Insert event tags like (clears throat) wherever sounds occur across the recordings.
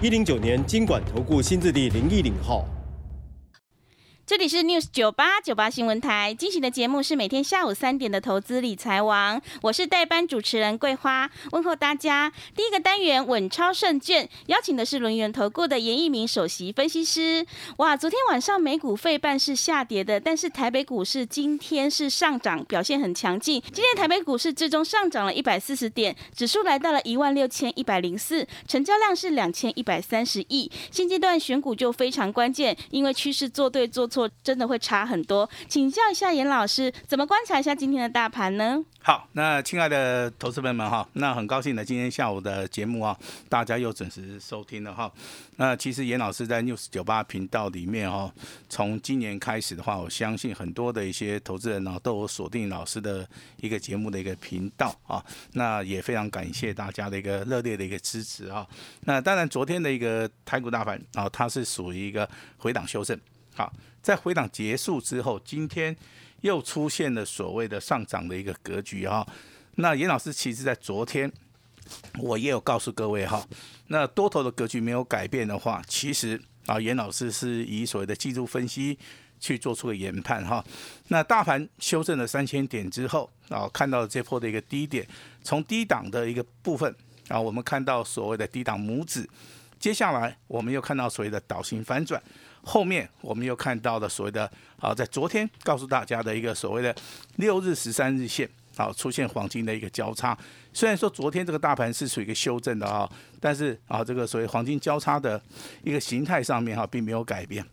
一零九年经管投顾新字第零一零号。这里是 News 九八九八新闻台进行的节目是每天下午三点的投资理财王，我是代班主持人桂花，问候大家。第一个单元稳超胜券，邀请的是轮圆投顾的严一鸣首席分析师。哇，昨天晚上美股费半是下跌的，但是台北股市今天是上涨，表现很强劲。今天台北股市最终上涨了一百四十点，指数来到了一万六千一百零四，成交量是两千一百三十亿。现阶段选股就非常关键，因为趋势做对做错。真的会差很多，请教一下严老师，怎么观察一下今天的大盘呢？好，那亲爱的投资朋友们哈，那很高兴呢，今天下午的节目啊，大家又准时收听了哈。那其实严老师在 News 九八频道里面哈，从今年开始的话，我相信很多的一些投资人呢，都有锁定老师的一个节目的一个频道啊。那也非常感谢大家的一个热烈的一个支持啊。那当然，昨天的一个台股大盘啊，它是属于一个回档修正。好，在回档结束之后，今天又出现了所谓的上涨的一个格局哈。那严老师其实在昨天我也有告诉各位哈，那多头的格局没有改变的话，其实啊，严老师是以所谓的技术分析去做出个研判哈。那大盘修正了三千点之后啊，看到了这波的一个低点，从低档的一个部分啊，我们看到所谓的低档拇指，接下来我们又看到所谓的倒型反转。后面我们又看到了所谓的啊，在昨天告诉大家的一个所谓的六日十三日线啊，出现黄金的一个交叉。虽然说昨天这个大盘是属于一个修正的啊，但是啊，这个所谓黄金交叉的一个形态上面哈，并没有改变。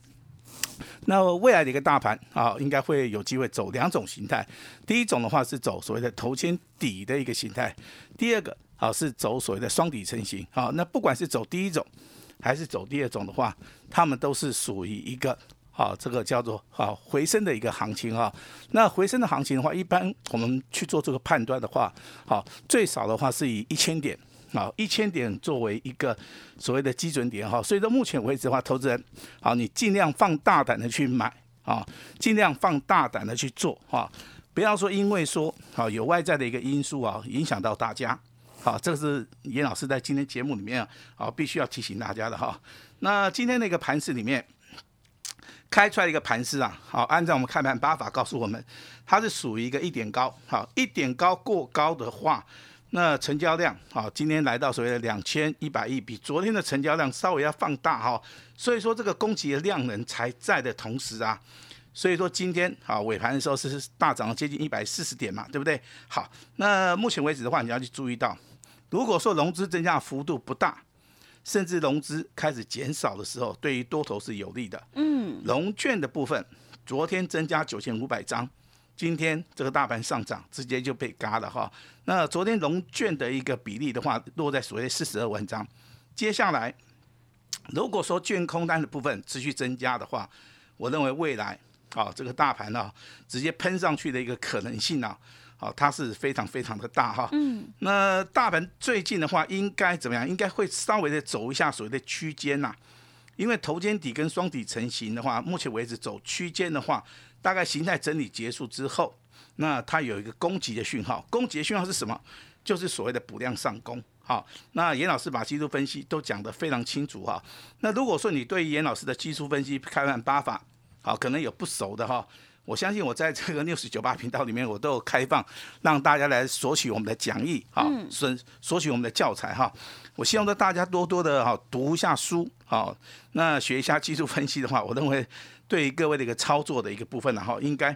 那未来的一个大盘啊，应该会有机会走两种形态。第一种的话是走所谓的头肩底的一个形态，第二个啊是走所谓的双底成型啊。那不管是走第一种。还是走第二种的话，他们都是属于一个啊，这个叫做啊回升的一个行情啊。那回升的行情的话，一般我们去做这个判断的话，好，最少的话是以一千点啊，一千点作为一个所谓的基准点哈。所以到目前为止的话，投资人好，你尽量放大胆的去买啊，尽量放大胆的去做哈，不要说因为说好有外在的一个因素啊，影响到大家。好，这个是严老师在今天节目里面啊，好，必须要提醒大家的哈。那今天那个盘市里面开出来一个盘势啊，好，按照我们开盘八法告诉我们，它是属于一个一点高，好，一点高过高的话，那成交量好，今天来到所谓的两千一百亿，比昨天的成交量稍微要放大哈。所以说这个供给的量能才在的同时啊，所以说今天啊尾盘的时候是大涨了接近一百四十点嘛，对不对？好，那目前为止的话，你要去注意到。如果说融资增加幅度不大，甚至融资开始减少的时候，对于多头是有利的。嗯，融券的部分，昨天增加九千五百张，今天这个大盘上涨，直接就被嘎了哈。那昨天融券的一个比例的话，落在所谓四十二万张。接下来，如果说券空单的部分持续增加的话，我认为未来啊，这个大盘呢，直接喷上去的一个可能性呢。好，它是非常非常的大哈。嗯。那大盘最近的话，应该怎么样？应该会稍微的走一下所谓的区间呐。因为头肩底跟双底成型的话，目前为止走区间的话，大概形态整理结束之后，那它有一个攻击的讯号。攻击的讯号是什么？就是所谓的补量上攻。好，那严老师把技术分析都讲得非常清楚哈。那如果说你对严老师的技术分析开盘八法，好，可能有不熟的哈。我相信我在这个六十九八频道里面，我都有开放让大家来索取我们的讲义，哈，索索取我们的教材，哈。我希望说大家多多的哈读一下书，啊，那学一下技术分析的话，我认为对于各位的一个操作的一个部分，然后应该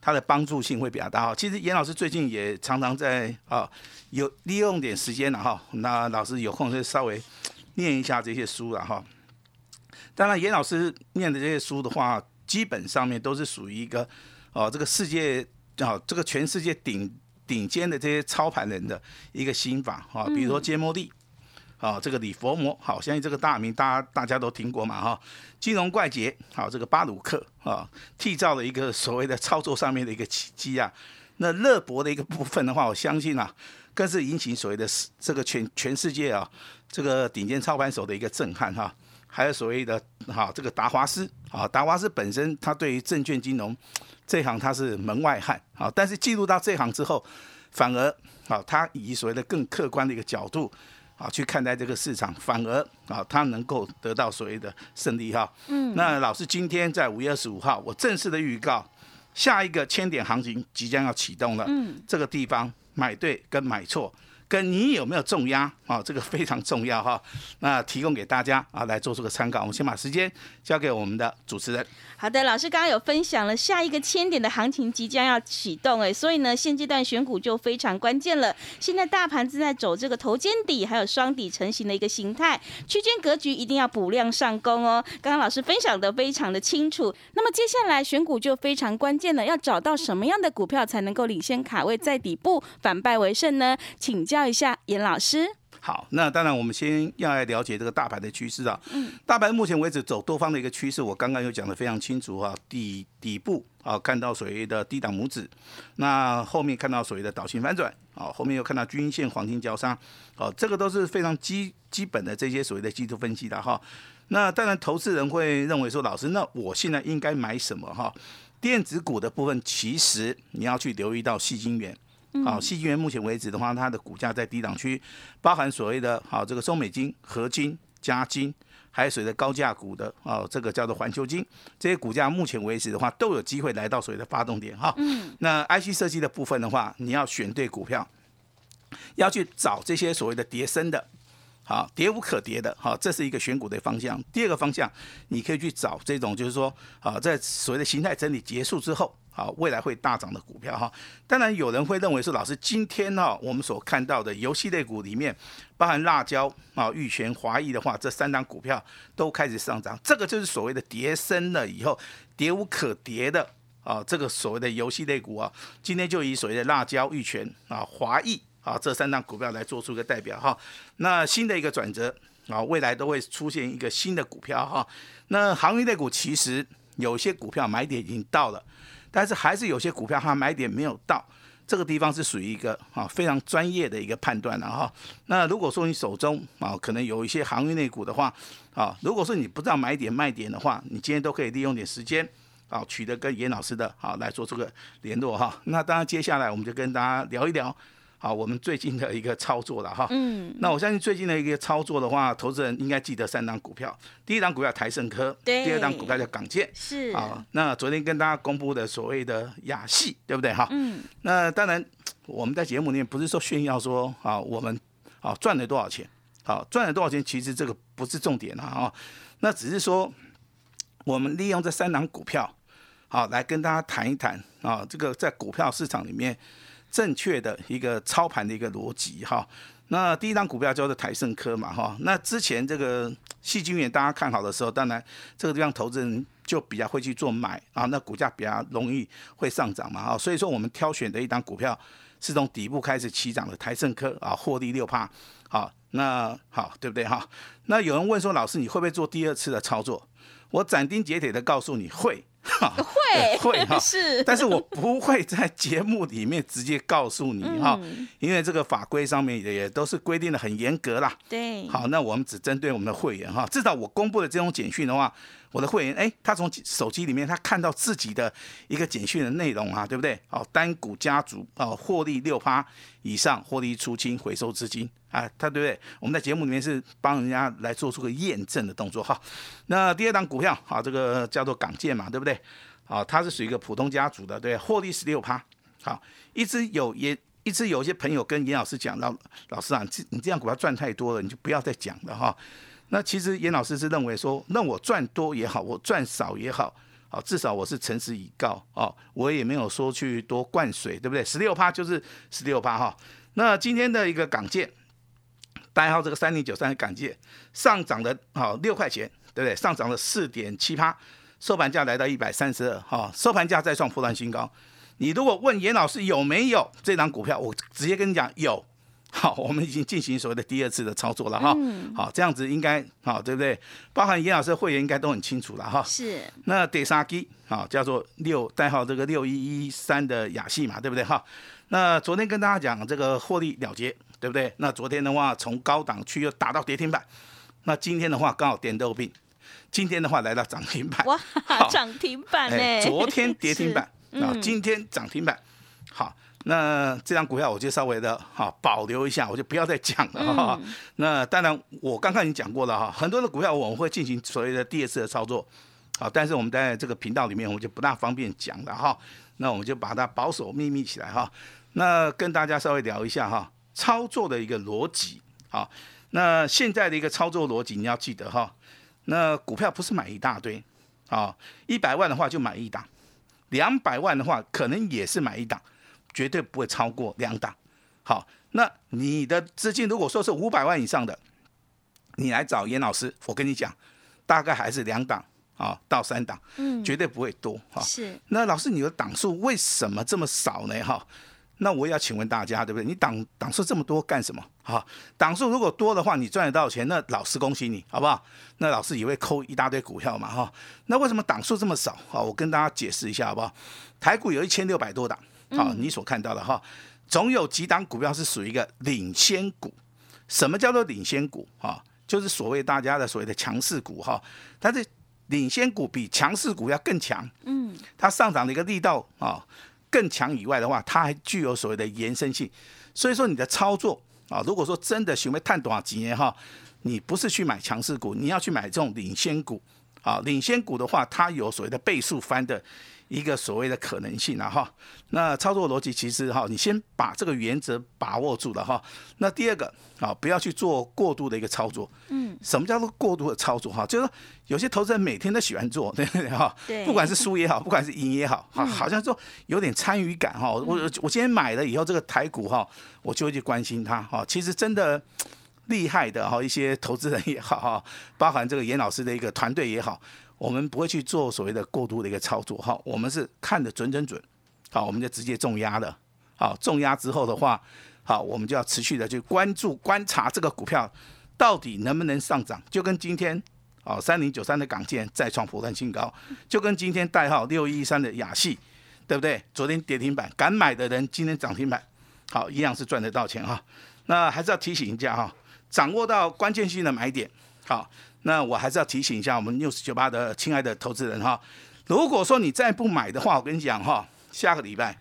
它的帮助性会比较大。哈，其实严老师最近也常常在啊有利用点时间了哈，那老师有空就稍微念一下这些书了哈。当然，严老师念的这些书的话。基本上面都是属于一个哦，这个世界啊，这个全世界顶顶尖的这些操盘人的一个心法啊，比如说杰摩利啊，这个李佛摩，好，相信这个大名大家大家都听过嘛哈。金融怪杰，好，这个巴鲁克啊，缔造了一个所谓的操作上面的一个奇迹啊。那乐博的一个部分的话，我相信啊，更是引起所谓的这个全全世界啊，这个顶尖操盘手的一个震撼哈。还有所谓的哈，这个达华斯啊，达华斯本身他对于证券金融这行他是门外汉啊，但是进入到这行之后，反而啊，他以所谓的更客观的一个角度啊去看待这个市场，反而啊他能够得到所谓的胜利哈。嗯。那老师今天在五月二十五号，我正式的预告，下一个千点行情即将要启动了。嗯。这个地方买对跟买错。跟你有没有重压啊？这个非常重要哈。那提供给大家啊，来做出个参考。我们先把时间交给我们的主持人。好的，老师刚刚有分享了下一个千点的行情即将要启动，哎，所以呢，现阶段选股就非常关键了。现在大盘正在走这个头肩底，还有双底成型的一个形态，区间格局一定要补量上攻哦。刚刚老师分享的非常的清楚。那么接下来选股就非常关键了，要找到什么样的股票才能够领先卡位在底部，反败为胜呢？请教一下严老师。好，那当然，我们先要来了解这个大盘的趋势啊。嗯，大盘目前为止走多方的一个趋势，我刚刚有讲的非常清楚啊。底底部啊，看到所谓的低档拇指，那后面看到所谓的导型反转啊，后面又看到均线黄金交叉，哦，这个都是非常基基本的这些所谓的技术分析的哈。那当然，投资人会认为说，老师，那我现在应该买什么哈？电子股的部分，其实你要去留意到细晶圆。好，细晶元目前为止的话，它的股价在低档区，包含所谓的好这个中美金、合金、加金，还有所谓的高价股的哦，这个叫做环球金，这些股价目前为止的话，都有机会来到所谓的发动点哈。嗯。那 IC 设计的部分的话，你要选对股票，要去找这些所谓的叠升的，好，跌无可跌的，好，这是一个选股的方向。第二个方向，你可以去找这种就是说，啊，在所谓的形态整理结束之后。好，未来会大涨的股票哈，当然有人会认为说，老师今天呢，我们所看到的游戏类股里面，包含辣椒啊、玉泉、华谊的话，这三档股票都开始上涨，这个就是所谓的跌升了以后，跌无可跌的啊，这个所谓的游戏类股啊，今天就以所谓的辣椒、玉泉啊、华谊啊这三档股票来做出一个代表哈，那新的一个转折啊，未来都会出现一个新的股票哈，那行业类股其实有些股票买点已经到了。但是还是有些股票它买点没有到，这个地方是属于一个啊非常专业的一个判断了哈。那如果说你手中啊可能有一些航运类股的话，啊如果说你不知道买点卖点的话，你今天都可以利用点时间啊取得跟严老师的啊来做这个联络哈。那当然接下来我们就跟大家聊一聊。好，我们最近的一个操作了哈。嗯。那我相信最近的一个操作的话，投资人应该记得三档股票。第一档股票台盛科，对。第二档股票叫港建，是。啊，那昨天跟大家公布的所谓的亚系，对不对哈？嗯。那当然，我们在节目里面不是说炫耀说啊，我们啊赚了多少钱，好赚了多少钱，其实这个不是重点了啊。那只是说，我们利用这三档股票，好来跟大家谈一谈啊，这个在股票市场里面。正确的一个操盘的一个逻辑哈，那第一张股票叫做台盛科嘛哈，那之前这个细晶圆大家看好的时候，当然这个地方投资人就比较会去做买啊，那股价比较容易会上涨嘛哈，所以说我们挑选的一张股票是从底部开始起涨的台盛科啊，获利六趴，好，那好对不对哈？那有人问说老师你会不会做第二次的操作？我斩钉截铁的告诉你会。会 (laughs) 会哈是，但是我不会在节目里面直接告诉你哈，因为这个法规上面也都是规定的很严格啦。对，好，那我们只针对我们的会员哈，至少我公布的这种简讯的话。我的会员，哎，他从手机里面他看到自己的一个简讯的内容啊，对不对？哦，单股家族哦，获利六趴以上，获利出清回收资金啊，他对不对？我们在节目里面是帮人家来做出个验证的动作哈。那第二档股票啊，这个叫做港建嘛，对不对？好，它是属于一个普通家族的，对，获利十六趴。好，一直有也一直有一些朋友跟严老师讲到，老师啊，这你这样股票赚太多了，你就不要再讲了哈。那其实严老师是认为说，那我赚多也好，我赚少也好，好至少我是诚实以告哦，我也没有说去多灌水，对不对？十六趴就是十六趴哈。那今天的一个港建，代号这个三零九三的港建上涨了好六块钱，对不对？上涨了四点七趴，收盘价来到一百三十二哈，收盘价再创破断新高。你如果问严老师有没有这张股票，我直接跟你讲有，好，我们已经进行所谓的第二次的操作了哈。好，这样子应该好，对不对？包含严老师的会员应该都很清楚了哈。是。那第三基好，叫做六代号这个六一一三的雅戏嘛，对不对哈？那昨天跟大家讲这个获利了结，对不对？那昨天的话从高档区又打到跌停板，那今天的话刚好点豆病，今天的话来到涨停板。哇，涨停板哎！昨天跌停板 (laughs) 啊，今天涨停板。好。那这张股票我就稍微的哈保留一下，我就不要再讲了哈。那当然我刚刚已经讲过了哈，很多的股票我们会进行所谓的第二次的操作，好，但是我们在这个频道里面我们就不大方便讲了哈。那我们就把它保守秘密起来哈。那跟大家稍微聊一下哈，操作的一个逻辑好，那现在的一个操作逻辑你要记得哈，那股票不是买一大堆啊，一百万的话就买一档，两百万的话可能也是买一档。绝对不会超过两档。好，那你的资金如果说是五百万以上的，你来找严老师，我跟你讲，大概还是两档啊到三档，嗯，绝对不会多哈。是。那老师，你的档数为什么这么少呢？哈，那我也要请问大家，对不对？你档档数这么多干什么？哈，档数如果多的话，你赚得到钱，那老师恭喜你，好不好？那老师也会扣一大堆股票嘛，哈。那为什么档数这么少？好，我跟大家解释一下，好不好？台股有一千六百多档。好，你所看到的哈，总有几档股票是属于一个领先股。什么叫做领先股？哈，就是所谓大家的所谓的强势股哈。它的领先股比强势股要更强。嗯，它上涨的一个力道啊更强以外的话，它还具有所谓的延伸性。所以说你的操作啊，如果说真的想要探多少几年哈，你不是去买强势股，你要去买这种领先股。啊，领先股的话，它有所谓的倍数翻的。一个所谓的可能性了哈，那操作逻辑其实哈，你先把这个原则把握住了哈。那第二个啊，不要去做过度的一个操作。嗯，什么叫做过度的操作哈？就是说有些投资人每天都喜欢做，(laughs) 对不对哈？对。不管是输也好，不管是赢也好，哈，好像说有点参与感哈。我我今天买了以后，这个台股哈，我就会去关心它哈。其实真的厉害的哈，一些投资人也好哈，包含这个严老师的一个团队也好。我们不会去做所谓的过度的一个操作哈，我们是看的准准准，好，我们就直接重压了，好，重压之后的话，好，我们就要持续的去关注观察这个股票到底能不能上涨，就跟今天，哦，三零九三的港建再创破断新高，就跟今天代号六一三的雅戏，对不对？昨天跌停板，敢买的人今天涨停板，好，一样是赚得到钱哈。那还是要提醒一下哈，掌握到关键性的买点，好。那我还是要提醒一下我们六十九八的亲爱的投资人哈，如果说你再不买的话，我跟你讲哈，下个礼拜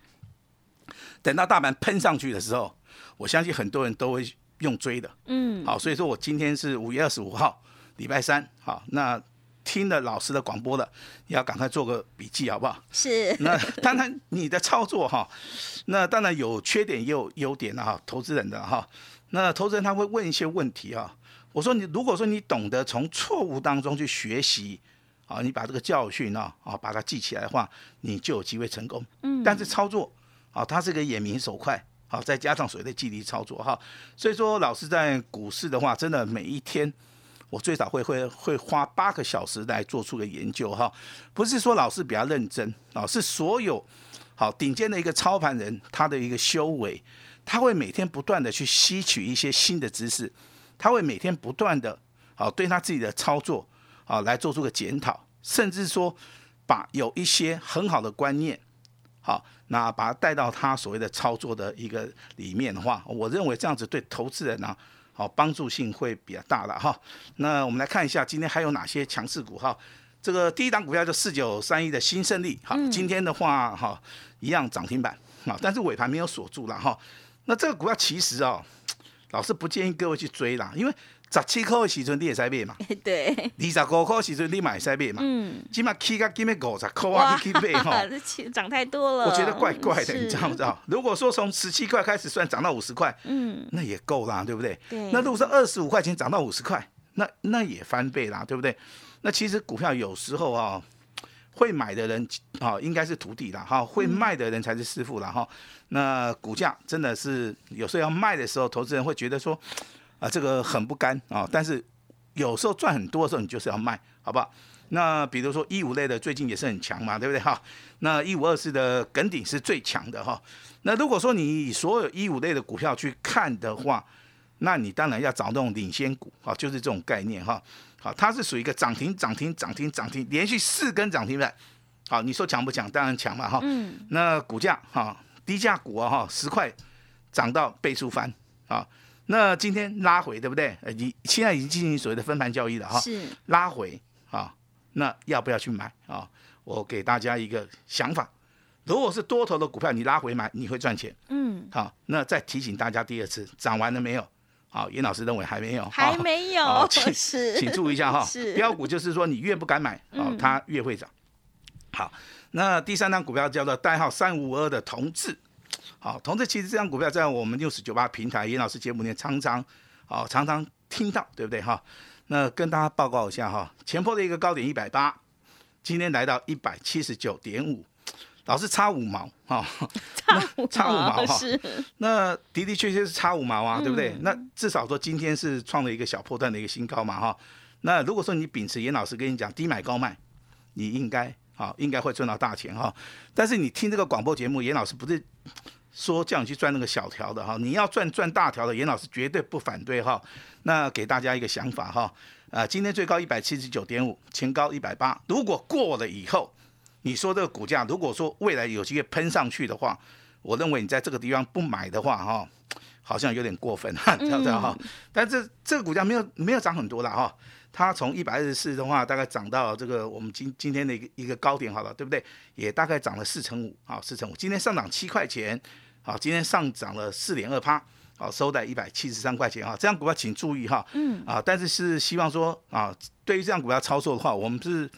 等到大盘喷上去的时候，我相信很多人都会用追的，嗯，好，所以说我今天是五月二十五号，礼拜三，好，那听了老师的广播了，要赶快做个笔记好不好？是。那当然你的操作哈，那当然有缺点也有优点的哈，投资人的哈，那投资人他会问一些问题啊。我说你如果说你懂得从错误当中去学习，啊，你把这个教训呢，啊，把它记起来的话，你就有机会成功。嗯。但是操作，啊，它是个眼明手快，好，再加上所谓的纪律操作哈。所以说，老师在股市的话，真的每一天，我最少会会会花八个小时来做出个研究哈。不是说老师比较认真，啊，是所有好顶尖的一个操盘人，他的一个修为，他会每天不断的去吸取一些新的知识。他会每天不断的，好对他自己的操作，啊来做出个检讨，甚至说把有一些很好的观念，好，那把它带到他所谓的操作的一个里面的话，我认为这样子对投资人呢，好帮助性会比较大了哈。那我们来看一下今天还有哪些强势股哈。这个第一档股票就四九三一的新胜利，好，今天的话哈一样涨停板，啊，但是尾盘没有锁住了哈。那这个股票其实啊。老师不建议各位去追啦，因为十七块的时阵你也在买嘛，(laughs) 对，二十五块的时阵你买在买嘛，嗯，起码起个起码五十块啊，你去买哈，(laughs) 涨太多了，我觉得怪怪的，你知道不知道？如果说从十七块开始算涨到五十块，嗯，那也够啦，对不对？对。那如果说二十五块钱涨到五十块，那那也翻倍啦，对不对？那其实股票有时候啊。会买的人啊，应该是徒弟啦，哈，会卖的人才是师傅啦，哈。那股价真的是有时候要卖的时候，投资人会觉得说，啊，这个很不甘啊。但是有时候赚很多的时候，你就是要卖，好不好？那比如说一五类的最近也是很强嘛，对不对哈？那一五二四的梗顶是最强的哈。那如果说你以所有一五类的股票去看的话，那你当然要找那种领先股啊，就是这种概念哈。好，它是属于一个涨停涨停涨停涨停，连续四根涨停板。好，你说强不强？当然强嘛哈。嗯。那股价哈，低价股啊哈，十块涨到倍数翻啊。那今天拉回对不对？呃，你现在已经进行所谓的分盘交易了哈。是。拉回啊。那要不要去买啊？我给大家一个想法，如果是多头的股票，你拉回买，你会赚钱。嗯，好，那再提醒大家第二次，涨完了没有？好，严老师认为还没有，还没有，(laughs) 请请注意一下哈。标股就是说，你越不敢买，哦，它越会涨。好，那第三张股票叫做代号三五二的同志。好，同志其实这张股票在我们六十九八平台严老师节目里面常常，哦，常常听到，对不对哈？那跟大家报告一下哈，前坡的一个高点一百八，今天来到一百七十九点五，老是差五毛哈，(laughs) 差五毛 (laughs) 哈，那的的确确是差五毛啊，对不对？那至少说今天是创了一个小破段的一个新高嘛哈。那如果说你秉持严老师跟你讲低买高卖，你应该啊应该会赚到大钱哈。但是你听这个广播节目，严老师不是。说叫你去赚那个小条的哈，你要赚赚大条的，严老师绝对不反对哈。那给大家一个想法哈，啊，今天最高一百七十九点五，前高一百八，如果过了以后，你说这个股价如果说未来有机会喷上去的话，我认为你在这个地方不买的话哈，好像有点过分哈，知道不知道哈？但这这个股价没有没有涨很多了哈，它从一百二十四的话，大概涨到这个我们今今天的一个一个高点好了，对不对？也大概涨了四成五啊，四成五，今天上涨七块钱。好，今天上涨了四点二趴，好，收在一百七十三块钱哈。这样股票请注意哈，嗯，啊，但是是希望说啊，对于这样股票操作的话，我们是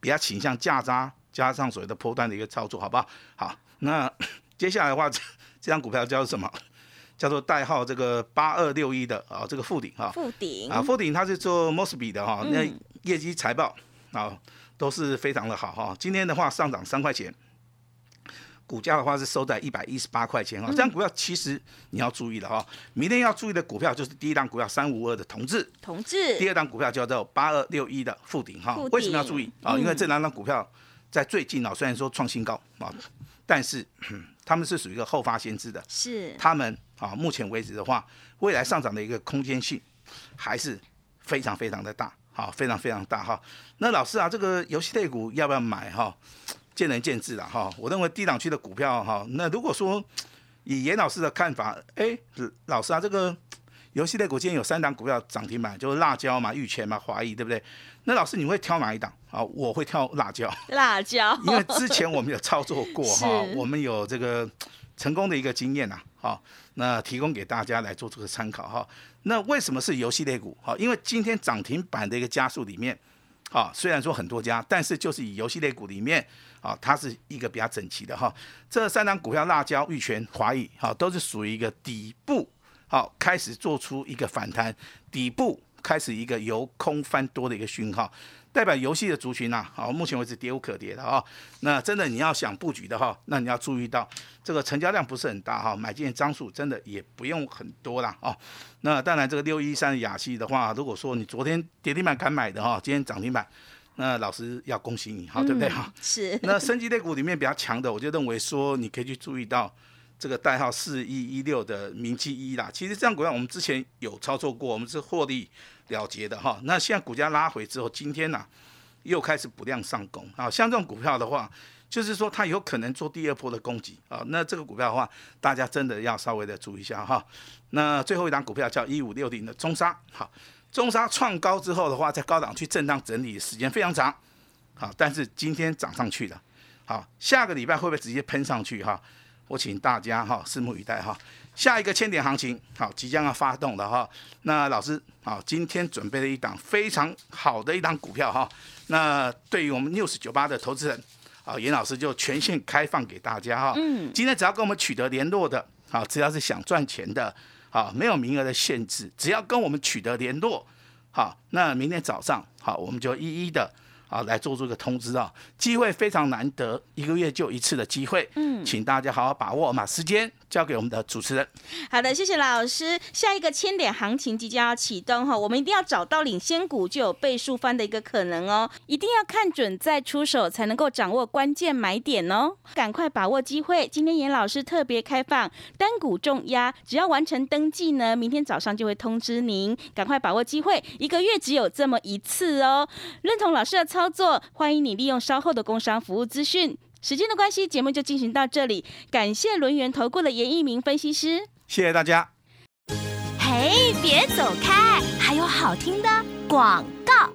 比较倾向价差加上所谓的波段的一个操作，好不好？好，那 (coughs) 接下来的话，这张股票叫做什么？(laughs) 叫做代号这个八二六一的啊，这个富鼎哈，富鼎啊，富鼎它是做 Mosby 的哈，那业绩财报啊都是非常的好哈。今天的话上涨三块钱。股价的话是收在一百一十八块钱哈，这张股票其实你要注意的哈，明天要注意的股票就是第一档股票三五二的同志，同志，第二档股票叫做八二六一的富鼎哈，为什么要注意啊？因为这两档股票在最近啊，虽然说创新高啊，但是 (clears throat) 他们是属于一个后发先知的，是他们啊，目前为止的话，未来上涨的一个空间性还是非常非常的大，好，非常非常大哈。那老师啊，这个游戏类股要不要买哈？见仁见智了哈，我认为低档区的股票哈，那如果说以严老师的看法，哎，老师啊，这个游戏类股今天有三档股票涨停板，就是辣椒嘛、玉泉嘛、华谊，对不对？那老师你会挑哪一档啊？我会挑辣椒，辣椒，(laughs) 因为之前我们有操作过 (laughs) 哈，我们有这个成功的一个经验呐，好，那提供给大家来做这个参考哈。那为什么是游戏类股？哈，因为今天涨停板的一个加速里面，啊，虽然说很多家，但是就是以游戏类股里面。啊，它是一个比较整齐的哈。这三张股票，辣椒、玉泉、华谊，哈，都是属于一个底部，好，开始做出一个反弹，底部开始一个由空翻多的一个讯号，代表游戏的族群呐，好，目前为止跌无可跌的啊。那真的你要想布局的哈，那你要注意到这个成交量不是很大哈，买进张数真的也不用很多啦哦。那当然这个六一三雅西的话，如果说你昨天跌停板敢买的哈，今天涨停板。那老师要恭喜你，好对不对哈？是。那升级类股里面比较强的，我就认为说你可以去注意到这个代号四一一六的明基一啦。其实这样股票我们之前有操作过，我们是获利了结的哈。那现在股价拉回之后，今天呢又开始补量上攻啊。像这种股票的话，就是说它有可能做第二波的攻击啊。那这个股票的话，大家真的要稍微的注意一下哈。那最后一档股票叫一五六零的中沙，好。中沙创高之后的话，在高档去震荡整理时间非常长，好，但是今天涨上去了，好，下个礼拜会不会直接喷上去哈？我请大家哈拭目以待哈。下一个千点行情好即将要发动了哈。那老师好，今天准备了一档非常好的一档股票哈。那对于我们六十九八的投资人啊，严老师就全线开放给大家哈。嗯。今天只要跟我们取得联络的，好，只要是想赚钱的。好，没有名额的限制，只要跟我们取得联络，好，那明天早上好，我们就一一的啊来做出一个通知啊，机会非常难得，一个月就一次的机会，嗯，请大家好好把握，把时间交给我们的主持人。好的，谢谢老师。下一个千点行情即将要启动哈，我们一定要找到领先股，就有倍数翻的一个可能哦。一定要看准再出手，才能够掌握关键买点哦。赶快把握机会，今天严老师特别开放单股重压，只要完成登记呢，明天早上就会通知您。赶快把握机会，一个月只有这么一次哦。认同老师的操作，欢迎你利用稍后的工商服务资讯。时间的关系，节目就进行到这里。感谢轮圆投顾的严一鸣分析师，谢谢大家。嘿，别走开，还有好听的广告。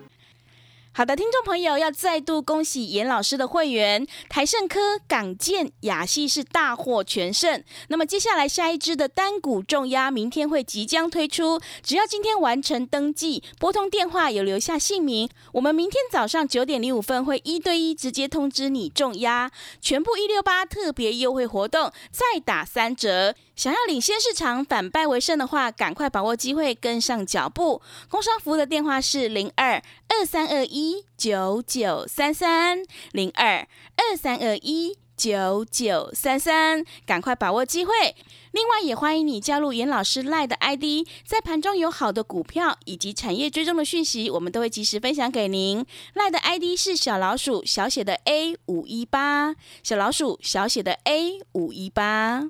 好的，听众朋友，要再度恭喜严老师的会员台盛科、港建、雅系是大获全胜。那么接下来下一支的单股重压，明天会即将推出，只要今天完成登记，拨通电话有留下姓名，我们明天早上九点零五分会一对一直接通知你重压，全部一六八特别优惠活动，再打三折。想要领先市场、反败为胜的话，赶快把握机会，跟上脚步。工商服务的电话是零二二三二一九九三三零二二三二一九九三三，赶快把握机会。另外，也欢迎你加入严老师赖的 ID，在盘中有好的股票以及产业追踪的讯息，我们都会及时分享给您。赖的 ID 是小老鼠小写的 A 五一八，小老鼠小写的 A 五一八。